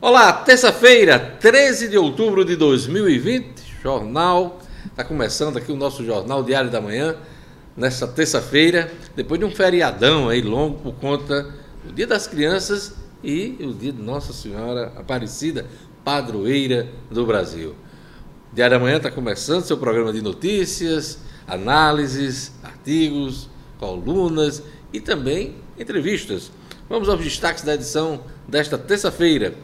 Olá, terça-feira, 13 de outubro de 2020, jornal. Está começando aqui o nosso Jornal Diário da Manhã, nesta terça-feira, depois de um feriadão aí longo por conta do Dia das Crianças e o dia de Nossa Senhora Aparecida, padroeira do Brasil. Diário da Manhã está começando seu programa de notícias, análises, artigos, colunas e também entrevistas. Vamos aos destaques da edição desta terça-feira.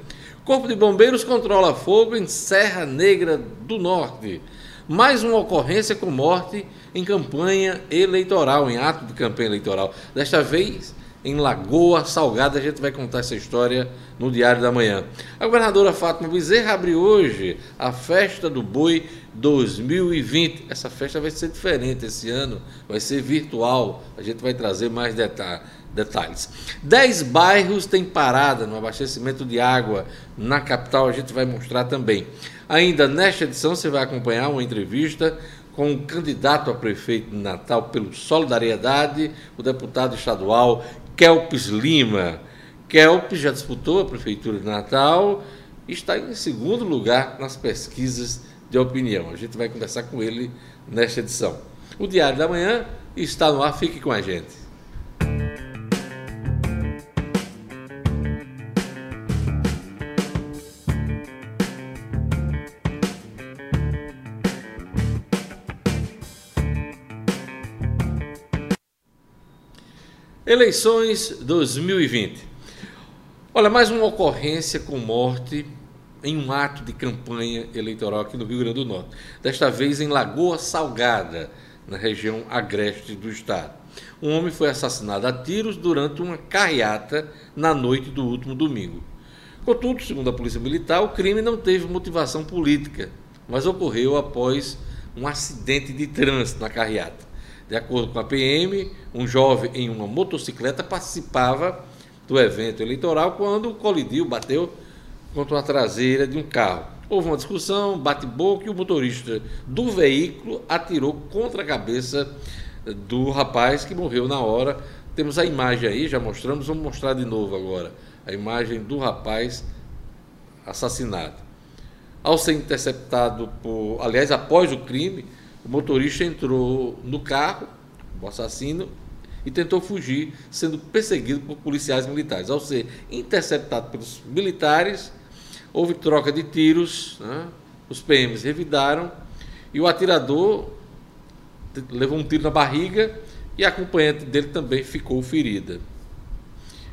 Corpo de Bombeiros controla fogo em Serra Negra do Norte. Mais uma ocorrência com morte em campanha eleitoral, em ato de campanha eleitoral. Desta vez em Lagoa Salgada. A gente vai contar essa história no Diário da Manhã. A governadora Fátima Bezerra abre hoje a Festa do Boi 2020. Essa festa vai ser diferente esse ano, vai ser virtual. A gente vai trazer mais detalhes detalhes. Dez bairros têm parada no abastecimento de água na capital, a gente vai mostrar também. Ainda nesta edição você vai acompanhar uma entrevista com o candidato a prefeito de Natal pelo Solidariedade, o deputado estadual Kelpis Lima. Kelpis já disputou a prefeitura de Natal e está em segundo lugar nas pesquisas de opinião. A gente vai conversar com ele nesta edição. O Diário da Manhã está no ar, fique com a gente. Eleições 2020. Olha, mais uma ocorrência com morte em um ato de campanha eleitoral aqui no Rio Grande do Norte. Desta vez em Lagoa Salgada, na região agreste do estado. Um homem foi assassinado a tiros durante uma carreata na noite do último domingo. Contudo, segundo a Polícia Militar, o crime não teve motivação política, mas ocorreu após um acidente de trânsito na carreata. De acordo com a PM, um jovem em uma motocicleta participava do evento eleitoral quando colidiu, bateu contra a traseira de um carro. Houve uma discussão, bate-boca e o motorista do veículo atirou contra a cabeça do rapaz que morreu na hora. Temos a imagem aí, já mostramos, vamos mostrar de novo agora. A imagem do rapaz assassinado. Ao ser interceptado por, aliás, após o crime, o motorista entrou no carro, o assassino, e tentou fugir, sendo perseguido por policiais militares. Ao ser interceptado pelos militares, houve troca de tiros, né? os PMs revidaram e o atirador levou um tiro na barriga e a acompanhante dele também ficou ferida.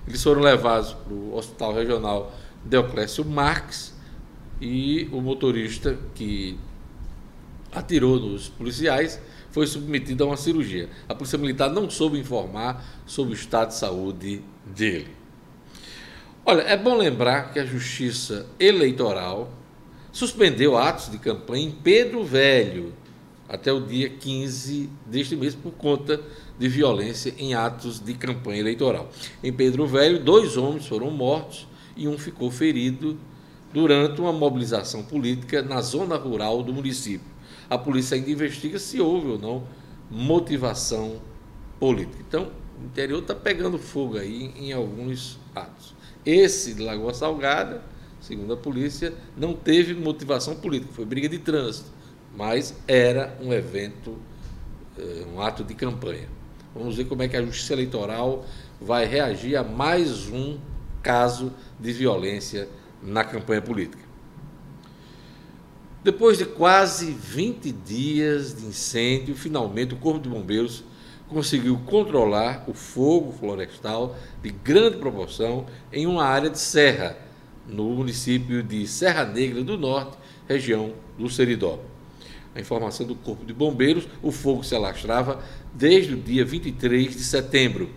Eles foram levados para o Hospital Regional Deoclésio Marques e o motorista que atirou nos policiais, foi submetido a uma cirurgia. A Polícia Militar não soube informar sobre o estado de saúde dele. Olha, é bom lembrar que a Justiça Eleitoral suspendeu atos de campanha em Pedro Velho até o dia 15 deste mês por conta de violência em atos de campanha eleitoral. Em Pedro Velho, dois homens foram mortos e um ficou ferido durante uma mobilização política na zona rural do município a polícia ainda investiga se houve ou não motivação política. Então, o interior está pegando fogo aí em alguns atos. Esse de Lagoa Salgada, segundo a polícia, não teve motivação política, foi briga de trânsito, mas era um evento, eh, um ato de campanha. Vamos ver como é que a Justiça Eleitoral vai reagir a mais um caso de violência na campanha política. Depois de quase 20 dias de incêndio, finalmente o Corpo de Bombeiros conseguiu controlar o fogo florestal de grande proporção em uma área de serra, no município de Serra Negra do Norte, região do Seridó. A informação do Corpo de Bombeiros, o fogo se alastrava desde o dia 23 de setembro.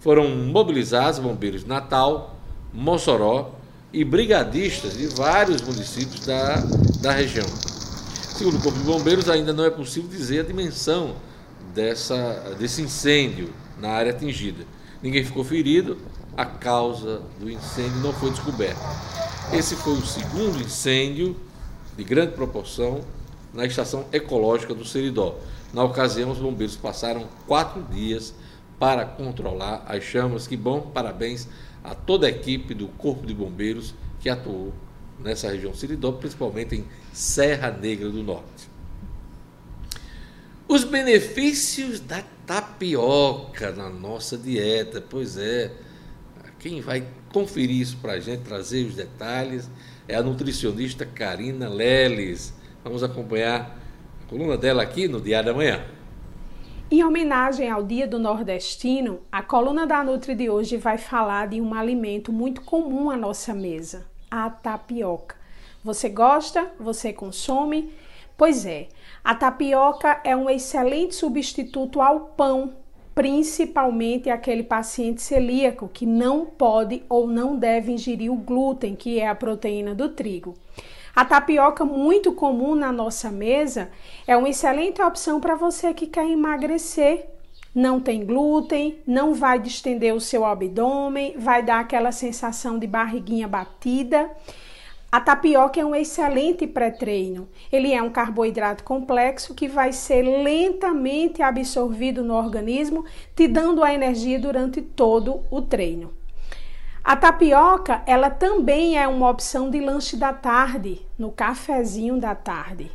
Foram mobilizados bombeiros Natal, Mossoró, e brigadistas de vários municípios da, da região. Segundo o Corpo de Bombeiros, ainda não é possível dizer a dimensão dessa, desse incêndio na área atingida. Ninguém ficou ferido, a causa do incêndio não foi descoberta. Esse foi o segundo incêndio de grande proporção na estação ecológica do Seridó. Na ocasião, os bombeiros passaram quatro dias para controlar as chamas. Que bom, parabéns a toda a equipe do Corpo de Bombeiros que atuou nessa região Seridó, principalmente em Serra Negra do Norte. Os benefícios da tapioca na nossa dieta, pois é. Quem vai conferir isso para a gente, trazer os detalhes, é a nutricionista Karina Leles. Vamos acompanhar a coluna dela aqui no Diário da Manhã. Em homenagem ao Dia do Nordestino, a coluna da Nutri de hoje vai falar de um alimento muito comum à nossa mesa, a tapioca. Você gosta? Você consome? Pois é, a tapioca é um excelente substituto ao pão, principalmente aquele paciente celíaco que não pode ou não deve ingerir o glúten, que é a proteína do trigo. A tapioca, muito comum na nossa mesa, é uma excelente opção para você que quer emagrecer. Não tem glúten, não vai distender o seu abdômen, vai dar aquela sensação de barriguinha batida a tapioca é um excelente pré-treino. Ele é um carboidrato complexo que vai ser lentamente absorvido no organismo, te dando a energia durante todo o treino. A tapioca, ela também é uma opção de lanche da tarde, no cafezinho da tarde.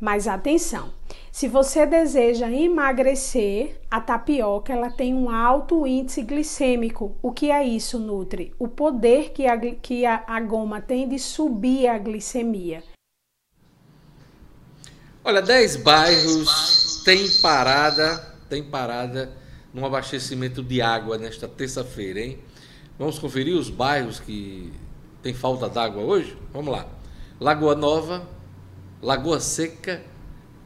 Mas atenção, se você deseja emagrecer, a tapioca ela tem um alto índice glicêmico. O que é isso, Nutri? O poder que a, que a, a goma tem de subir a glicemia. Olha, 10 bairros têm parada, tem parada no abastecimento de água nesta terça-feira, hein? Vamos conferir os bairros que tem falta d'água hoje? Vamos lá. Lagoa Nova, Lagoa Seca,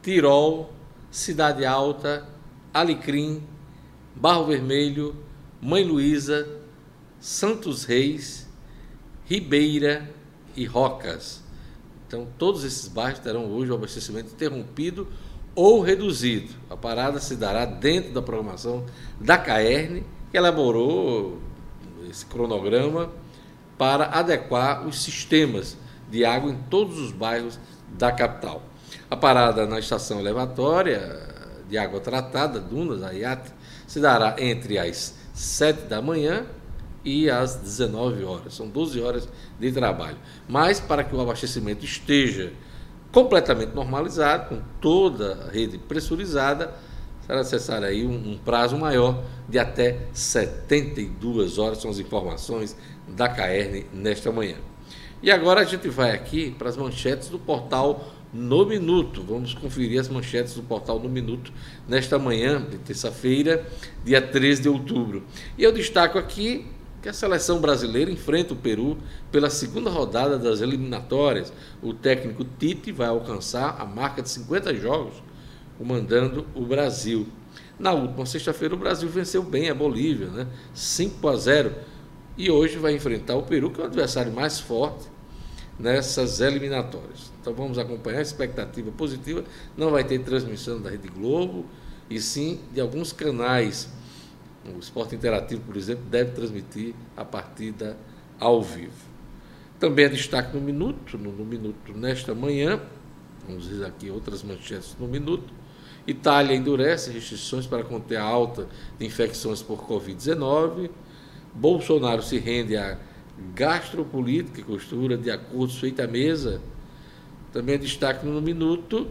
Tirol, Cidade Alta, Alecrim, Barro Vermelho, Mãe Luísa, Santos Reis, Ribeira e Rocas. Então, todos esses bairros terão hoje o abastecimento interrompido ou reduzido. A parada se dará dentro da programação da CAERN, que elaborou esse cronograma para adequar os sistemas de água em todos os bairros da capital. A parada na estação elevatória de água tratada, Dunas, a IAT, se dará entre as 7 da manhã e às 19 horas. São 12 horas de trabalho. Mas para que o abastecimento esteja completamente normalizado, com toda a rede pressurizada, será necessário aí um, um, prazo maior de até 72 horas, são as informações da CAERN nesta manhã. E agora a gente vai aqui para as manchetes do portal No Minuto. Vamos conferir as manchetes do portal No Minuto nesta manhã de terça-feira, dia 13 de outubro. E eu destaco aqui que a seleção brasileira enfrenta o Peru pela segunda rodada das eliminatórias. O técnico Tite vai alcançar a marca de 50 jogos comandando o Brasil. Na última sexta-feira, o Brasil venceu bem a Bolívia, né? 5 a 0. E hoje vai enfrentar o Peru, que é o adversário mais forte nessas eliminatórias. Então vamos acompanhar a expectativa positiva. Não vai ter transmissão da Rede Globo, e sim de alguns canais. O Esporte Interativo, por exemplo, deve transmitir a partida ao vivo. Também é destaque no minuto, no, no minuto nesta manhã, vamos ver aqui outras manchetes no minuto. Itália endurece restrições para conter a alta de infecções por Covid-19. Bolsonaro se rende a gastropolítica e costura de acordos feita à mesa. Também destaque no minuto,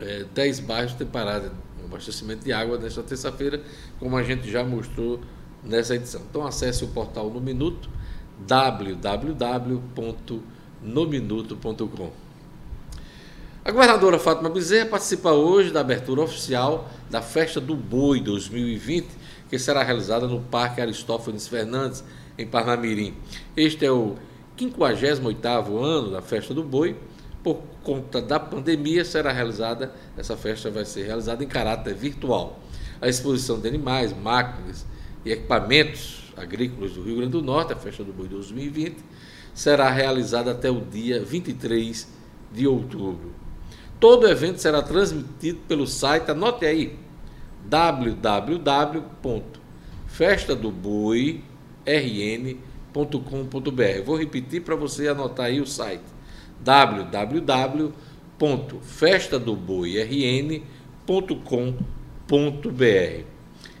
é, 10 bairros têm parada no abastecimento de água nesta terça-feira, como a gente já mostrou nessa edição. Então acesse o portal no minuto www.nominuto.com. A governadora Fátima Bezerra participa hoje da abertura oficial da Festa do Boi 2020, que será realizada no Parque Aristófanes Fernandes, em Parnamirim. Este é o 58º ano da Festa do Boi. Por conta da pandemia, será realizada, essa festa vai ser realizada em caráter virtual. A exposição de animais, máquinas e equipamentos agrícolas do Rio Grande do Norte, a Festa do Boi 2020, será realizada até o dia 23 de outubro. Todo o evento será transmitido pelo site, anote aí, www.festadoboi.com rn.com.br. Vou repetir para você anotar aí o site www.festadoboi.rn.com.br. www.festadoboirn.com.br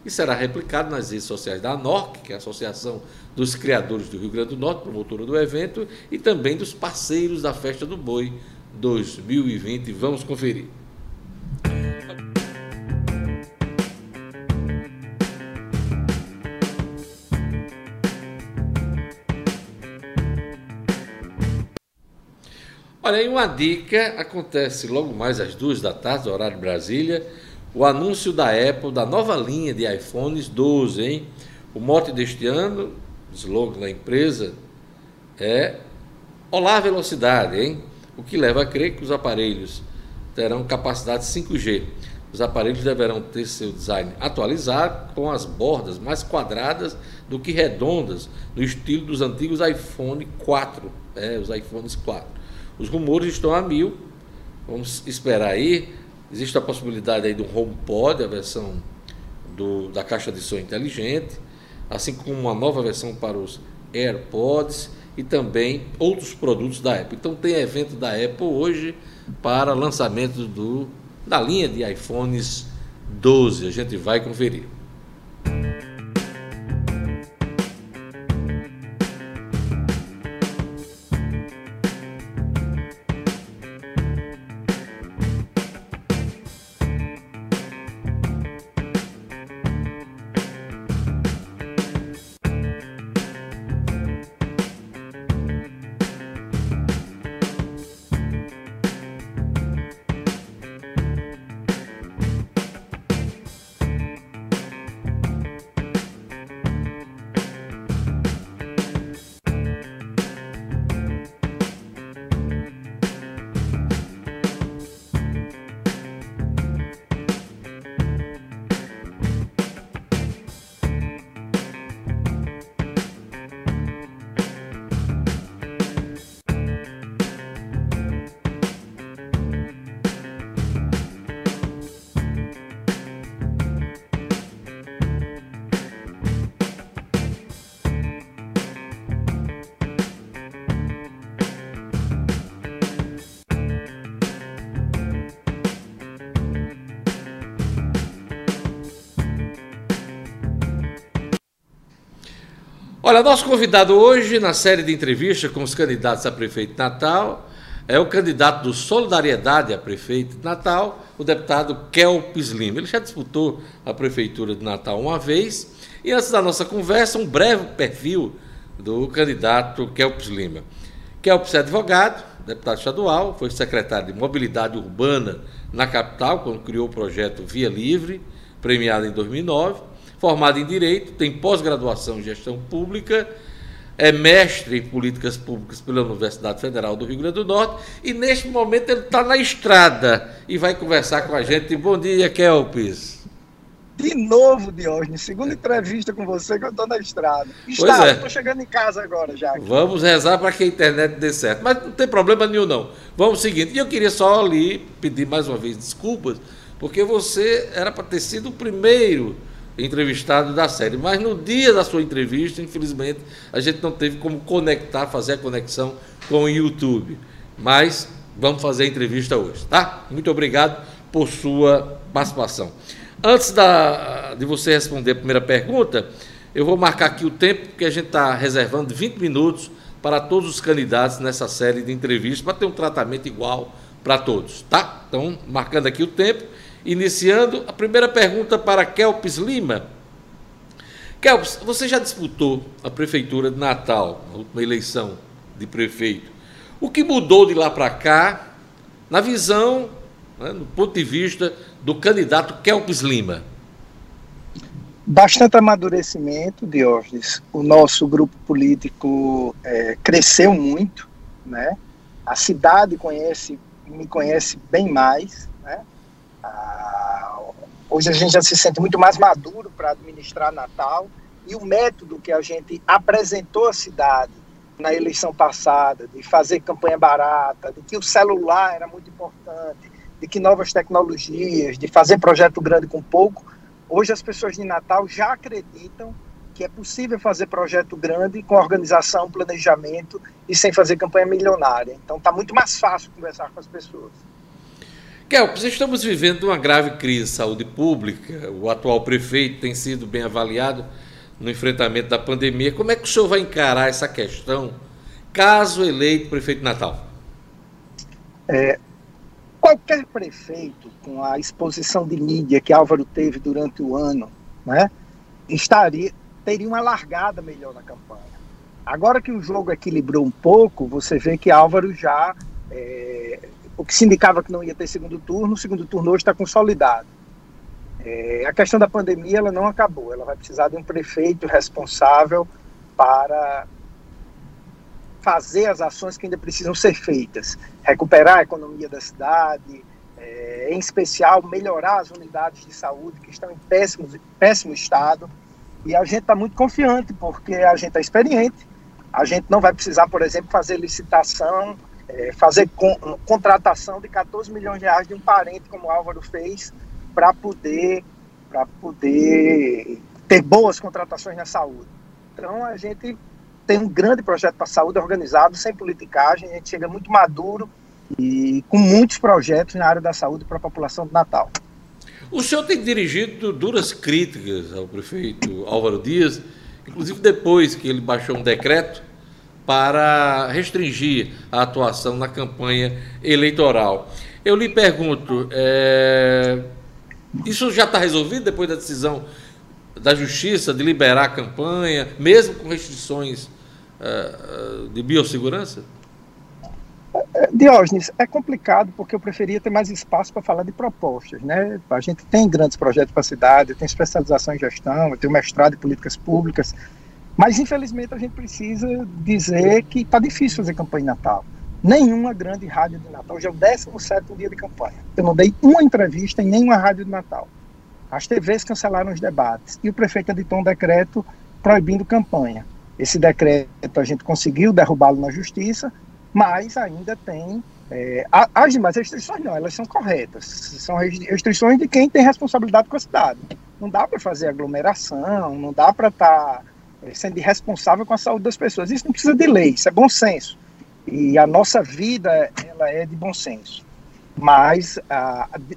e será replicado nas redes sociais da ANORC, que é a Associação dos Criadores do Rio Grande do Norte, promotora do evento, e também dos parceiros da Festa do Boi 2020. Vamos conferir. Olha, aí uma dica acontece logo mais às duas da tarde, horário Brasília, o anúncio da Apple da nova linha de iPhones 12, hein? O mote deste ano, slogan da empresa, é Olá Velocidade, hein? O que leva a crer que os aparelhos terão capacidade 5G. Os aparelhos deverão ter seu design atualizado com as bordas mais quadradas do que redondas, no estilo dos antigos iPhone 4, é, os iPhones 4. Os rumores estão a mil. Vamos esperar aí. Existe a possibilidade aí do HomePod, a versão do, da caixa de som inteligente, assim como uma nova versão para os AirPods e também outros produtos da Apple. Então tem evento da Apple hoje para lançamento do, da linha de iPhones 12. A gente vai conferir. Olha, nosso convidado hoje na série de entrevistas com os candidatos a prefeito de Natal é o candidato do Solidariedade a prefeito de Natal, o deputado Kelpis Lima. Ele já disputou a prefeitura de Natal uma vez. E antes da nossa conversa, um breve perfil do candidato Kelpis Lima. Kelpis é advogado, deputado estadual, foi secretário de Mobilidade Urbana na capital, quando criou o projeto Via Livre, premiado em 2009 formado em Direito, tem pós-graduação em Gestão Pública, é mestre em Políticas Públicas pela Universidade Federal do Rio Grande do Norte e neste momento ele está na estrada e vai conversar com a gente. Bom dia, Kelpis. De novo, Diógenes, segunda entrevista com você que eu estou na estrada. Está, é. estou chegando em casa agora já. Aqui. Vamos rezar para que a internet dê certo. Mas não tem problema nenhum, não. Vamos seguinte. E eu queria só ali pedir mais uma vez desculpas, porque você era para ter sido o primeiro entrevistado da série. Mas no dia da sua entrevista, infelizmente, a gente não teve como conectar, fazer a conexão com o YouTube. Mas vamos fazer a entrevista hoje, tá? Muito obrigado por sua participação. Antes da, de você responder a primeira pergunta, eu vou marcar aqui o tempo, porque a gente está reservando 20 minutos para todos os candidatos nessa série de entrevistas, para ter um tratamento igual para todos, tá? Então, marcando aqui o tempo. Iniciando a primeira pergunta para Kelps Lima. Kelps, você já disputou a prefeitura de Natal, a última eleição de prefeito. O que mudou de lá para cá, na visão, né, no ponto de vista do candidato Kelps Lima? Bastante amadurecimento, Diógenes. O nosso grupo político é, cresceu muito, né? A cidade conhece, me conhece bem mais, né? Ah, hoje a gente já se sente muito mais maduro para administrar Natal e o método que a gente apresentou à cidade na eleição passada, de fazer campanha barata, de que o celular era muito importante, de que novas tecnologias, de fazer projeto grande com pouco, hoje as pessoas de Natal já acreditam que é possível fazer projeto grande com organização, planejamento e sem fazer campanha milionária. Então está muito mais fácil conversar com as pessoas. Kelps, estamos vivendo uma grave crise de saúde pública. O atual prefeito tem sido bem avaliado no enfrentamento da pandemia. Como é que o senhor vai encarar essa questão caso eleito prefeito de Natal? É, qualquer prefeito, com a exposição de mídia que Álvaro teve durante o ano, né, estaria, teria uma largada melhor na campanha. Agora que o jogo equilibrou um pouco, você vê que Álvaro já. É, o que se indicava que não ia ter segundo turno, o segundo turno hoje está consolidado. É, a questão da pandemia ela não acabou, ela vai precisar de um prefeito responsável para fazer as ações que ainda precisam ser feitas, recuperar a economia da cidade, é, em especial melhorar as unidades de saúde que estão em péssimo, péssimo estado. E a gente está muito confiante, porque a gente é experiente, a gente não vai precisar, por exemplo, fazer licitação, é, fazer con contratação de 14 milhões de reais de um parente, como o Álvaro fez, para poder, poder ter boas contratações na saúde. Então, a gente tem um grande projeto para a saúde organizado, sem politicagem, a gente chega muito maduro e com muitos projetos na área da saúde para a população de Natal. O senhor tem dirigido duras críticas ao prefeito Álvaro Dias, inclusive depois que ele baixou um decreto para restringir a atuação na campanha eleitoral. Eu lhe pergunto, é, isso já está resolvido depois da decisão da Justiça de liberar a campanha, mesmo com restrições uh, de biossegurança? É, Diógenes, é complicado porque eu preferia ter mais espaço para falar de propostas, né? A gente tem grandes projetos para a cidade, tem especialização em gestão, eu tenho mestrado em políticas públicas, mas infelizmente a gente precisa dizer que está difícil fazer campanha em Natal. Nenhuma grande rádio de Natal, hoje é o 17 dia de campanha. Eu não dei uma entrevista em nenhuma rádio de Natal. As TVs cancelaram os debates e o prefeito editou um decreto proibindo campanha. Esse decreto a gente conseguiu derrubá-lo na justiça, mas ainda tem. É, as demais restrições não, elas são corretas. São restrições de quem tem responsabilidade com a cidade. Não dá para fazer aglomeração, não dá para estar tá, sendo irresponsável com a saúde das pessoas. Isso não precisa de lei, isso é bom senso. E a nossa vida ela é de bom senso. Mas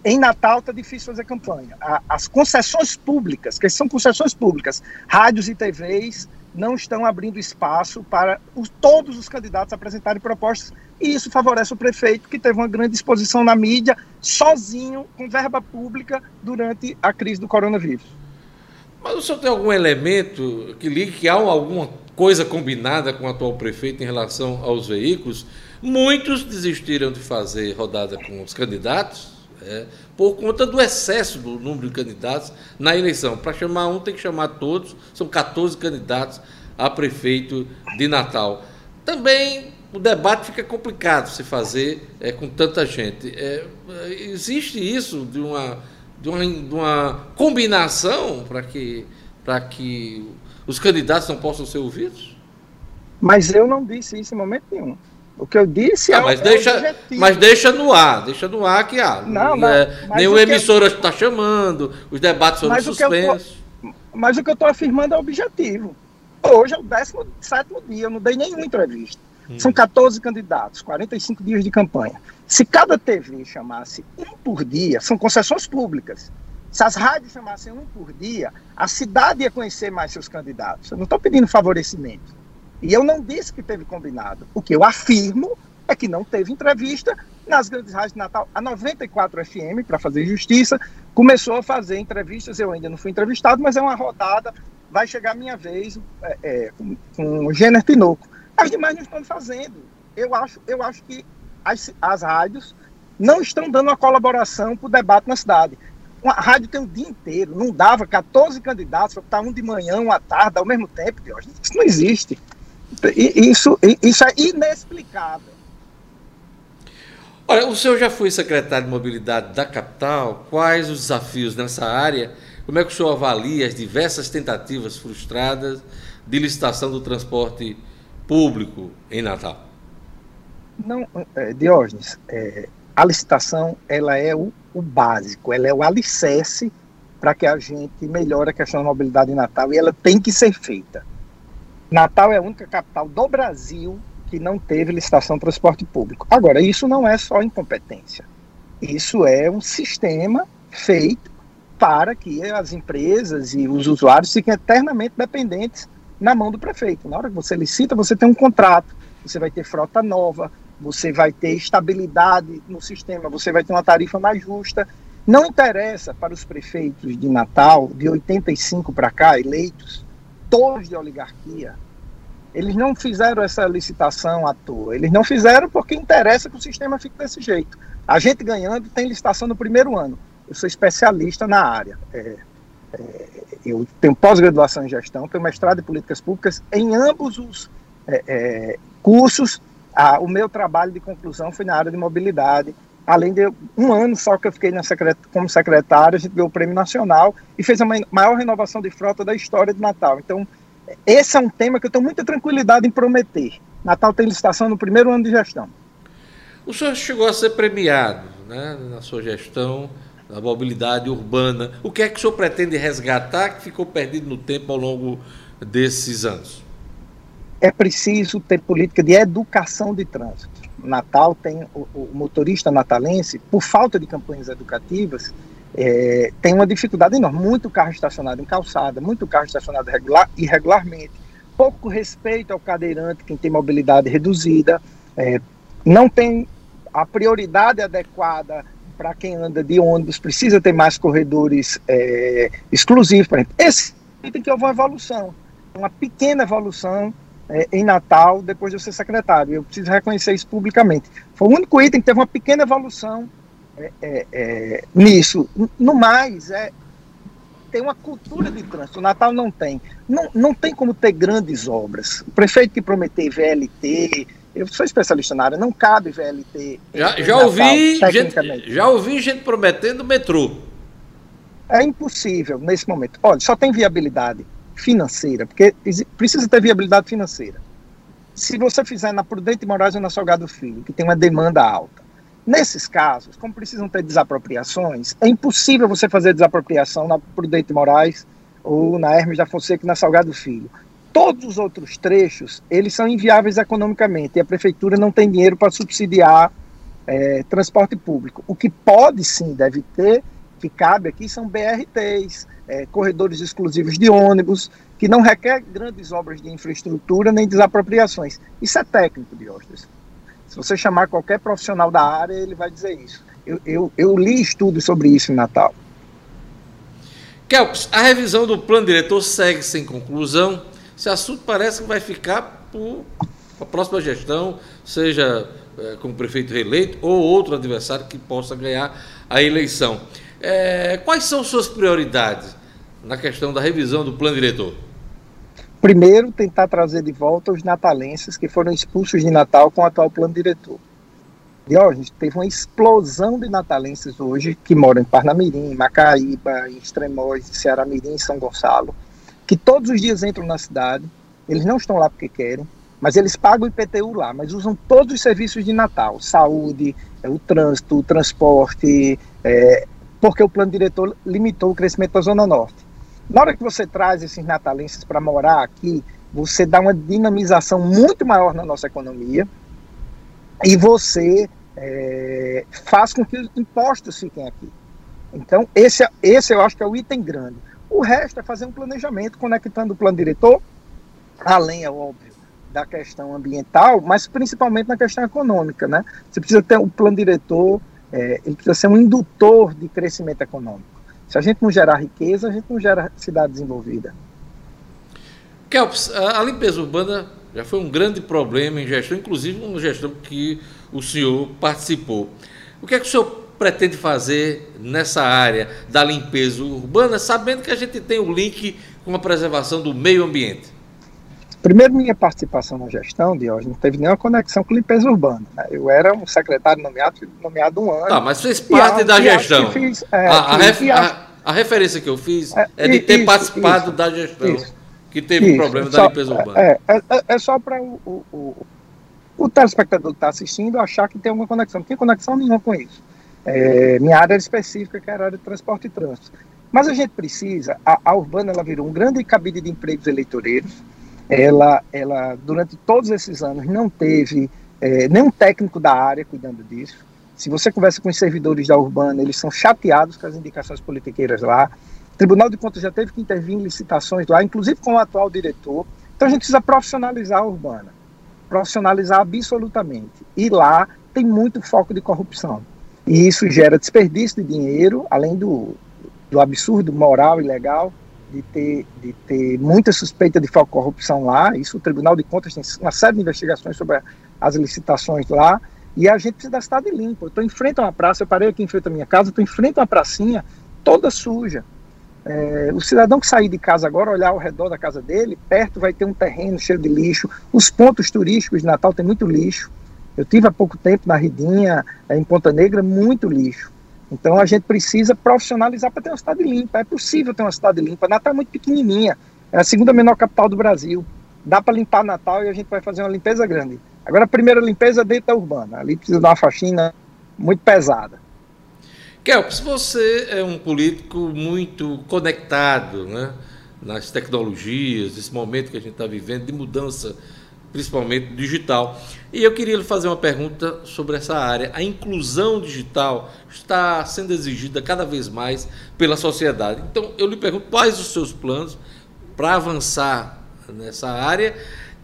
em Natal está difícil fazer campanha. As concessões públicas, que são concessões públicas, rádios e TVs, não estão abrindo espaço para os, todos os candidatos apresentarem propostas, e isso favorece o prefeito, que teve uma grande exposição na mídia, sozinho, com verba pública, durante a crise do coronavírus. Mas o senhor tem algum elemento que ligue que há alguma coisa combinada com o atual prefeito em relação aos veículos? Muitos desistiram de fazer rodada com os candidatos é, por conta do excesso do número de candidatos na eleição. Para chamar um, tem que chamar todos. São 14 candidatos a prefeito de Natal. Também o debate fica complicado se fazer é, com tanta gente. É, existe isso de uma, de uma, de uma combinação para que, que os candidatos não possam ser ouvidos? Mas eu não disse isso em momento nenhum. O que eu disse ah, é, mas, é deixa, mas deixa no ar, deixa no ar que há. Não, é, mas, nenhuma emissora está chamando, os debates foram suspensos. Mas o que eu estou afirmando é objetivo. Hoje é o 17 dia, eu não dei nenhuma entrevista. Hum. São 14 candidatos, 45 dias de campanha. Se cada TV chamasse um por dia, são concessões públicas. Se as rádios chamassem um por dia, a cidade ia conhecer mais seus candidatos. Eu não estou pedindo favorecimento. E eu não disse que teve combinado. O que eu afirmo é que não teve entrevista nas grandes rádios de Natal. A 94 FM, para fazer justiça, começou a fazer entrevistas. Eu ainda não fui entrevistado, mas é uma rodada. Vai chegar a minha vez é, é, com, com o Jenner Tinoco. As demais não estão fazendo. Eu acho, eu acho que as, as rádios não estão dando uma colaboração para o debate na cidade. Uma rádio tem o dia inteiro, não dava 14 candidatos para estar um de manhã, um à tarde, ao mesmo tempo. Isso não existe. Isso, isso é inexplicável. Olha, o senhor já foi secretário de mobilidade da capital. Quais os desafios nessa área? Como é que o senhor avalia as diversas tentativas frustradas de licitação do transporte público em Natal? Não, é, Diógenes, é, a licitação ela é o, o, básico, ela é o alicerce para que a gente melhore a questão da mobilidade em Natal e ela tem que ser feita. Natal é a única capital do Brasil que não teve licitação de transporte público. Agora, isso não é só incompetência. Isso é um sistema feito para que as empresas e os usuários fiquem eternamente dependentes na mão do prefeito. Na hora que você licita, você tem um contrato, você vai ter frota nova, você vai ter estabilidade no sistema, você vai ter uma tarifa mais justa. Não interessa para os prefeitos de Natal, de 85 para cá, eleitos, todos de oligarquia, eles não fizeram essa licitação à toa. Eles não fizeram porque interessa que o sistema fique desse jeito. A gente ganhando tem licitação no primeiro ano. Eu sou especialista na área. É, eu tenho pós-graduação em gestão, tenho mestrado em políticas públicas. Em ambos os é, é cursos, o meu trabalho de conclusão foi na área de mobilidade. Além de um ano só que eu fiquei secret, como secretário, a gente ganhou o prêmio nacional e fez a maior renovação de frota da história de Natal. Então, esse é um tema que eu tenho muita tranquilidade em prometer. Natal tem licitação no primeiro ano de gestão. O senhor chegou a ser premiado né, na sua gestão da mobilidade urbana. O que é que o senhor pretende resgatar que ficou perdido no tempo ao longo desses anos? É preciso ter política de educação de trânsito. Natal tem o, o motorista natalense, por falta de campanhas educativas, é, tem uma dificuldade enorme. Muito carro estacionado em calçada, muito carro estacionado regular, irregularmente, pouco respeito ao cadeirante, quem tem mobilidade reduzida, é, não tem a prioridade adequada para quem anda de ônibus, precisa ter mais corredores é, exclusivos. Esse item que houve uma evolução, uma pequena evolução é, em Natal, depois de eu ser secretário. Eu preciso reconhecer isso publicamente. Foi o único item que teve uma pequena evolução é, é, é nisso. No mais, é, tem uma cultura de trânsito. O Natal não tem. Não, não tem como ter grandes obras. O prefeito que prometeu VLT, eu sou especialista na área, não cabe VLT. Já, já ouvi gente, já ouvi gente prometendo metrô. É impossível nesse momento. Olha, só tem viabilidade financeira, porque precisa ter viabilidade financeira. Se você fizer na Prudente Moraes ou na Salgado Filho, que tem uma demanda alta, nesses casos, como precisam ter desapropriações, é impossível você fazer desapropriação na Prudente Moraes ou na Hermes da Fonseca e na Salgado Filho. Todos os outros trechos, eles são inviáveis economicamente e a prefeitura não tem dinheiro para subsidiar é, transporte público. O que pode sim, deve ter, que cabe aqui, são BRTs, é, corredores exclusivos de ônibus, que não requer grandes obras de infraestrutura nem desapropriações. Isso é técnico, Diógenes. Se você chamar qualquer profissional da área, ele vai dizer isso. Eu, eu, eu li estudos sobre isso em Natal. Kelps, a revisão do plano diretor segue sem conclusão esse assunto parece que vai ficar para a próxima gestão, seja é, como prefeito reeleito ou outro adversário que possa ganhar a eleição. É, quais são suas prioridades na questão da revisão do plano diretor? Primeiro, tentar trazer de volta os natalenses que foram expulsos de Natal com o atual plano diretor. Diógenes, teve uma explosão de natalenses hoje que moram em Parnamirim, Macaíba, em Extremóis, Ceará Mirim, em São Gonçalo, que todos os dias entram na cidade, eles não estão lá porque querem, mas eles pagam o IPTU lá, mas usam todos os serviços de Natal, saúde, é, o trânsito, o transporte, é, porque o plano diretor limitou o crescimento da Zona Norte. Na hora que você traz esses natalenses para morar aqui, você dá uma dinamização muito maior na nossa economia e você é, faz com que os impostos fiquem aqui. Então, esse, esse eu acho que é o item grande. O resto é fazer um planejamento conectando o plano diretor, além, é óbvio, da questão ambiental, mas principalmente na questão econômica. Né? Você precisa ter um plano diretor, é, ele precisa ser um indutor de crescimento econômico. Se a gente não gerar riqueza, a gente não gera cidade desenvolvida. Kelps, a limpeza urbana já foi um grande problema em gestão, inclusive uma gestão que o senhor participou. O que é que o senhor pretende fazer nessa área da limpeza urbana, sabendo que a gente tem o link com a preservação do meio ambiente? Primeiro, minha participação na gestão, hoje não teve nenhuma conexão com limpeza urbana. Né? Eu era um secretário nomeado, nomeado um ano. Ah, mas fez parte da gestão. Fiz, é, a, a, ref, a, referência que eu fiz é, é de ter isso, participado isso, da gestão, isso, que teve um problema da limpeza urbana. É, é, é, é só para o, o, o, o telespectador que está assistindo achar que tem alguma conexão. Não tem conexão nenhuma com isso. É, minha área específica, que era a área de transporte e trânsito. Mas a gente precisa, a, a Urbana ela virou um grande cabide de empregos eleitoreiros, ela, ela durante todos esses anos não teve é, nenhum técnico da área cuidando disso. Se você conversa com os servidores da Urbana, eles são chateados com as indicações politiqueiras lá. O Tribunal de Contas já teve que intervir em licitações lá, inclusive com o atual diretor. Então a gente precisa profissionalizar a Urbana. Profissionalizar absolutamente. E lá tem muito foco de corrupção. E isso gera desperdício de dinheiro, além do, do absurdo moral e legal de ter, de ter muita suspeita de corrupção lá. Isso o Tribunal de Contas tem uma série de investigações sobre as licitações lá. E a gente precisa da cidade limpa. Eu estou em frente a uma praça, eu parei aqui em frente à minha casa, estou em frente a uma pracinha toda suja. É, o cidadão que sair de casa agora, olhar ao redor da casa dele, perto vai ter um terreno cheio de lixo. Os pontos turísticos de Natal tem muito lixo. Eu tive há pouco tempo na Ridinha, em Ponta Negra, muito lixo. Então a gente precisa profissionalizar para ter uma cidade limpa. É possível ter uma cidade limpa. Natal é muito pequenininha. É a segunda menor capital do Brasil. Dá para limpar Natal e a gente vai fazer uma limpeza grande. Agora a primeira limpeza é dentro da urbana. Ali precisa dar uma faxina muito pesada. Kelps, você é um político muito conectado né, nas tecnologias, esse momento que a gente está vivendo de mudança principalmente digital. E eu queria lhe fazer uma pergunta sobre essa área. A inclusão digital está sendo exigida cada vez mais pela sociedade. Então, eu lhe pergunto quais os seus planos para avançar nessa área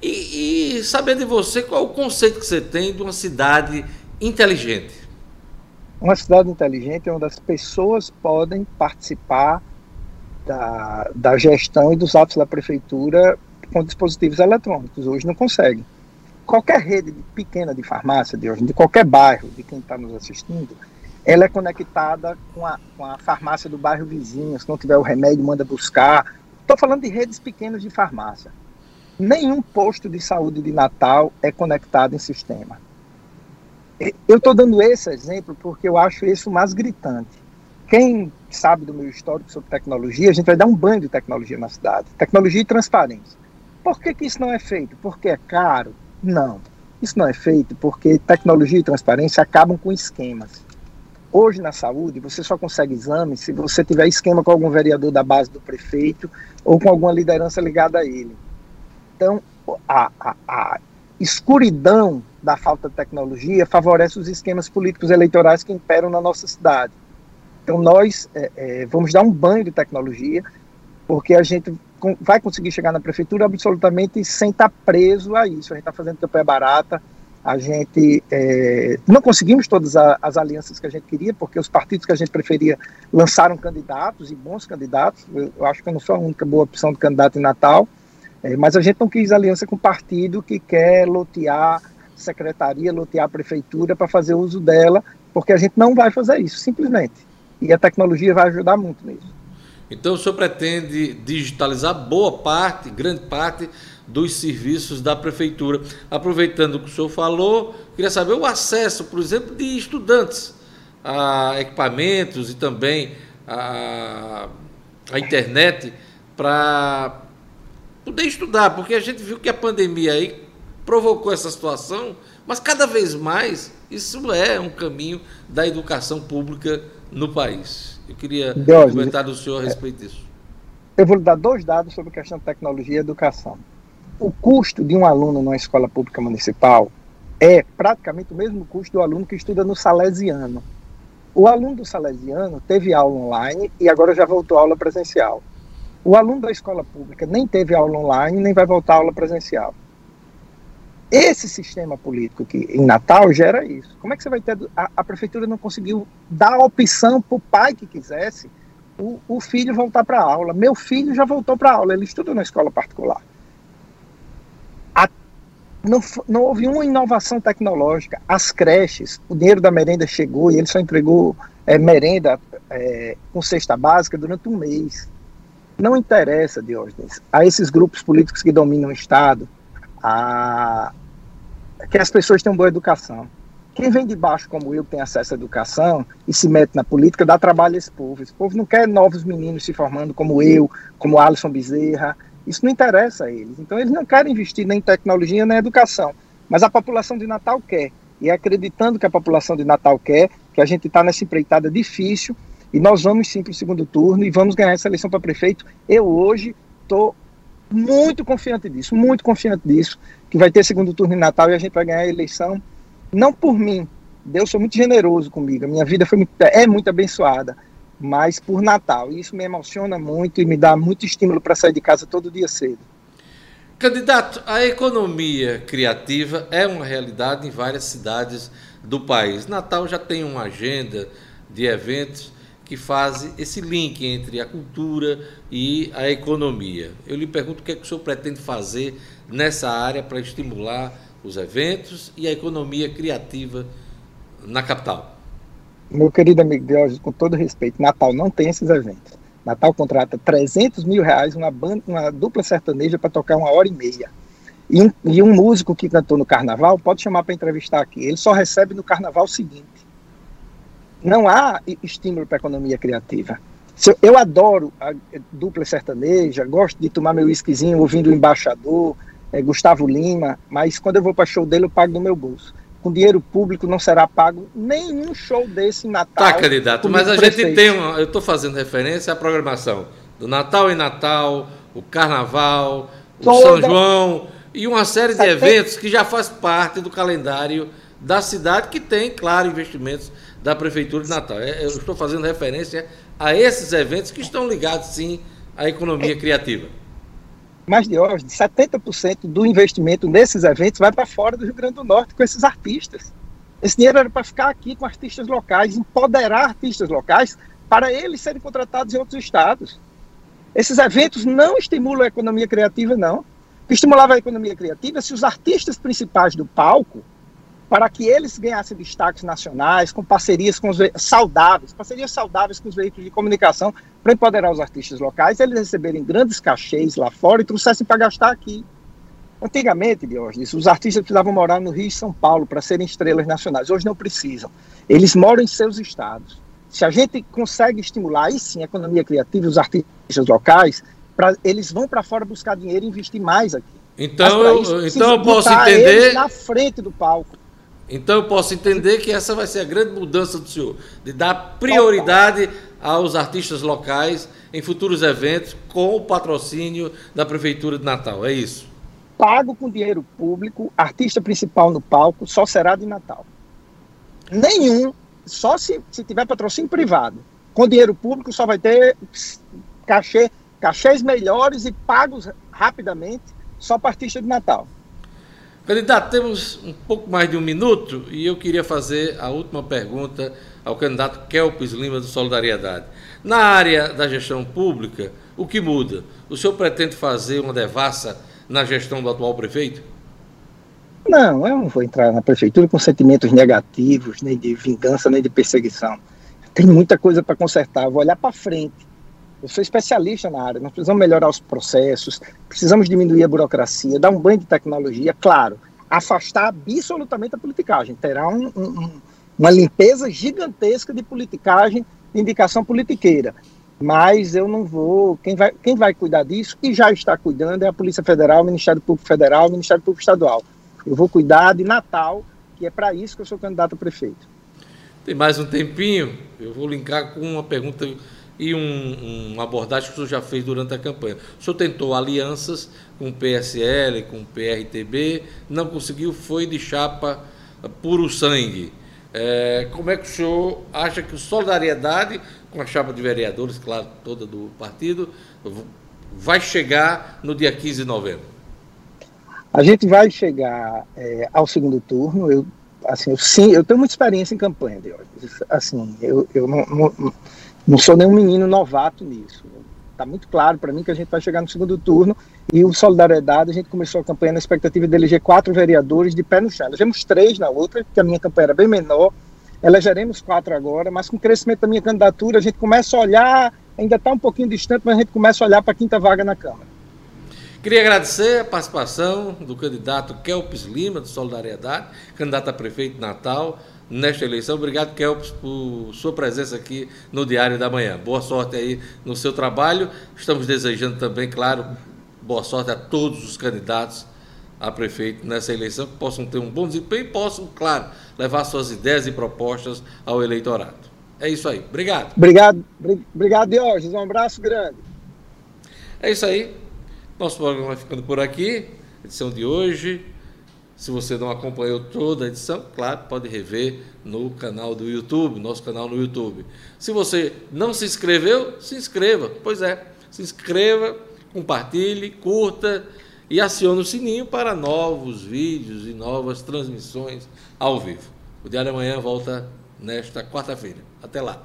e, e saber de você qual o conceito que você tem de uma cidade inteligente. Uma cidade inteligente é onde as pessoas podem participar da, da gestão e dos atos da prefeitura com dispositivos eletrônicos. Hoje não conseguem. Qualquer rede pequena de farmácia de hoje, de qualquer bairro, de quem está nos assistindo, ela é conectada com a, com a farmácia do bairro vizinho. Se não tiver o remédio, manda buscar. Estou falando de redes pequenas de farmácia. Nenhum posto de saúde de Natal é conectado em sistema. Eu estou dando esse exemplo porque eu acho isso mais gritante. Quem sabe do meu histórico sobre tecnologia, a gente vai dar um banho de tecnologia na cidade. Tecnologia e transparência. Por que, que isso não é feito? Porque é caro? Não. Isso não é feito porque tecnologia e transparência acabam com esquemas. Hoje na saúde, você só consegue exame se você tiver esquema com algum vereador da base do prefeito ou com alguma liderança ligada a ele. Então, a, a, a escuridão da falta de tecnologia favorece os esquemas políticos eleitorais que imperam na nossa cidade. Então, nós é, é, vamos dar um banho de tecnologia, porque a gente vai conseguir chegar na prefeitura absolutamente sem estar preso a isso. A gente está fazendo campanha barata, a gente é, não conseguimos todas a, as alianças que a gente queria, porque os partidos que a gente preferia lançaram candidatos e bons candidatos. Eu, eu acho que eu não sou a única boa opção de candidato em Natal, é, mas a gente não quis aliança com partido que quer lotear secretaria, lotear prefeitura para fazer uso dela, porque a gente não vai fazer isso, simplesmente. E a tecnologia vai ajudar muito nisso. Então o senhor pretende digitalizar boa parte, grande parte dos serviços da prefeitura. Aproveitando o que o senhor falou, queria saber o acesso, por exemplo, de estudantes a equipamentos e também a, a internet para poder estudar, porque a gente viu que a pandemia aí provocou essa situação, mas cada vez mais isso é um caminho da educação pública no país. Eu queria Deus, comentar do senhor a respeito disso. Eu vou lhe dar dois dados sobre a questão de tecnologia e educação. O custo de um aluno numa escola pública municipal é praticamente o mesmo custo do aluno que estuda no Salesiano. O aluno do Salesiano teve aula online e agora já voltou à aula presencial. O aluno da escola pública nem teve aula online, nem vai voltar à aula presencial. Esse sistema político que em Natal gera isso. Como é que você vai ter. A, a prefeitura não conseguiu dar a opção para o pai que quisesse o, o filho voltar para a aula. Meu filho já voltou para a aula, ele estuda na escola particular. A, não, não houve uma inovação tecnológica. As creches, o dinheiro da merenda chegou e ele só entregou é, merenda é, com cesta básica durante um mês. Não interessa, Diógenes, a esses grupos políticos que dominam o Estado, a, que as pessoas tenham boa educação. Quem vem de baixo, como eu, tem acesso à educação e se mete na política, dá trabalho a esse povo. Esse povo não quer novos meninos se formando como eu, como Alisson Bezerra. Isso não interessa a eles. Então, eles não querem investir nem em tecnologia nem em educação. Mas a população de Natal quer. E é acreditando que a população de Natal quer, que a gente está nessa empreitada difícil e nós vamos sim para o segundo turno e vamos ganhar essa eleição para prefeito. Eu hoje estou muito confiante disso, muito confiante disso, que vai ter segundo turno em Natal e a gente vai ganhar a eleição, não por mim, Deus foi muito generoso comigo. A minha vida foi muito, é muito abençoada, mas por Natal. E isso me emociona muito e me dá muito estímulo para sair de casa todo dia cedo. Candidato, a economia criativa é uma realidade em várias cidades do país. Natal já tem uma agenda de eventos que faz esse link entre a cultura e a economia. Eu lhe pergunto o que, é que o senhor pretende fazer nessa área para estimular os eventos e a economia criativa na capital. Meu querido amigo Diógenes, com todo respeito, Natal não tem esses eventos. Natal contrata 300 mil reais uma, banda, uma dupla sertaneja para tocar uma hora e meia. E e um músico que cantou no carnaval pode chamar para entrevistar aqui. Ele só recebe no carnaval seguinte. Não há estímulo para a economia criativa. Eu, eu adoro a dupla sertaneja, gosto de tomar meu whiskyzinho ouvindo o embaixador, é, Gustavo Lima, mas quando eu vou para show dele eu pago do meu bolso com dinheiro público não será pago nenhum show desse em Natal. Tá, candidato, mas a prefeito. gente tem uma, eu estou fazendo referência à programação do Natal em Natal, o Carnaval, o Toda... São João e uma série de eventos que já faz parte do calendário da cidade que tem, claro, investimentos da prefeitura de Natal. É, eu estou fazendo referência a esses eventos que estão ligados sim à economia criativa mais de hoje, 70% do investimento nesses eventos vai para fora do Rio Grande do Norte com esses artistas. Esse dinheiro era para ficar aqui com artistas locais, empoderar artistas locais para eles serem contratados em outros estados. Esses eventos não estimulam a economia criativa, não. O que estimulava a economia criativa se os artistas principais do palco para que eles ganhassem destaques nacionais, com parcerias com os saudáveis, parcerias saudáveis com os veículos de comunicação, para empoderar os artistas locais, eles receberem grandes cachês lá fora e trouxessem para gastar aqui. Antigamente, Diógenes, os artistas precisavam morar no Rio e São Paulo para serem estrelas nacionais. Hoje não precisam. Eles moram em seus estados. Se a gente consegue estimular, aí sim, a economia criativa, os artistas locais, pra, eles vão para fora buscar dinheiro e investir mais aqui. Então, isso, então eu posso entender. na frente do palco. Então eu posso entender que essa vai ser a grande mudança do senhor, de dar prioridade aos artistas locais em futuros eventos com o patrocínio da Prefeitura de Natal. É isso. Pago com dinheiro público, artista principal no palco só será de Natal. Nenhum, só se, se tiver patrocínio privado. Com dinheiro público só vai ter cachê, cachês melhores e pagos rapidamente só para artista de Natal. Candidato, temos um pouco mais de um minuto e eu queria fazer a última pergunta ao candidato Kelpis Lima do Solidariedade. Na área da gestão pública, o que muda? O senhor pretende fazer uma devassa na gestão do atual prefeito? Não, eu não vou entrar na prefeitura com sentimentos negativos, nem de vingança, nem de perseguição. Tem muita coisa para consertar, vou olhar para frente. Eu sou especialista na área, nós precisamos melhorar os processos, precisamos diminuir a burocracia, dar um banho de tecnologia, claro, afastar absolutamente a politicagem. Terá um, um, uma limpeza gigantesca de politicagem, de indicação politiqueira. Mas eu não vou. Quem vai, quem vai cuidar disso, e já está cuidando, é a Polícia Federal, o Ministério Público Federal, o Ministério Público Estadual. Eu vou cuidar de Natal, que é para isso que eu sou candidato a prefeito. Tem mais um tempinho, eu vou linkar com uma pergunta e um, uma abordagem que o senhor já fez durante a campanha. O senhor tentou alianças com o PSL, com o PRTB, não conseguiu, foi de chapa puro sangue. É, como é que o senhor acha que Solidariedade, com a chapa de vereadores, claro, toda do partido, vai chegar no dia 15 de novembro? A gente vai chegar é, ao segundo turno. Eu, assim, eu, sim, eu tenho muita experiência em campanha. Assim, eu, eu não, não não sou nenhum menino novato nisso. Está muito claro para mim que a gente vai chegar no segundo turno e o Solidariedade, a gente começou a campanha na expectativa de eleger quatro vereadores de pé no chão. Elegemos três na outra, que a minha campanha era bem menor. Elegeremos quatro agora, mas com o crescimento da minha candidatura, a gente começa a olhar, ainda está um pouquinho distante, mas a gente começa a olhar para a quinta vaga na Câmara. Queria agradecer a participação do candidato Kelpis Lima, do Solidariedade, candidato a prefeito de Natal nesta eleição. Obrigado, Kelps, por sua presença aqui no Diário da Manhã. Boa sorte aí no seu trabalho. Estamos desejando também, claro, boa sorte a todos os candidatos a prefeito nessa eleição, que possam ter um bom desempenho e possam, claro, levar suas ideias e propostas ao eleitorado. É isso aí. Obrigado. Obrigado, obrigado, Diógenes. Um abraço grande. É isso aí. Nosso programa vai ficando por aqui. Edição de hoje Se você não acompanhou toda a edição, claro, pode rever no canal do YouTube, nosso canal no YouTube. Se você não se inscreveu, se inscreva. Pois é, se inscreva, compartilhe, curta e acione o sininho para novos vídeos e novas transmissões ao vivo. O Diário Amanhã volta nesta quarta-feira. Até lá.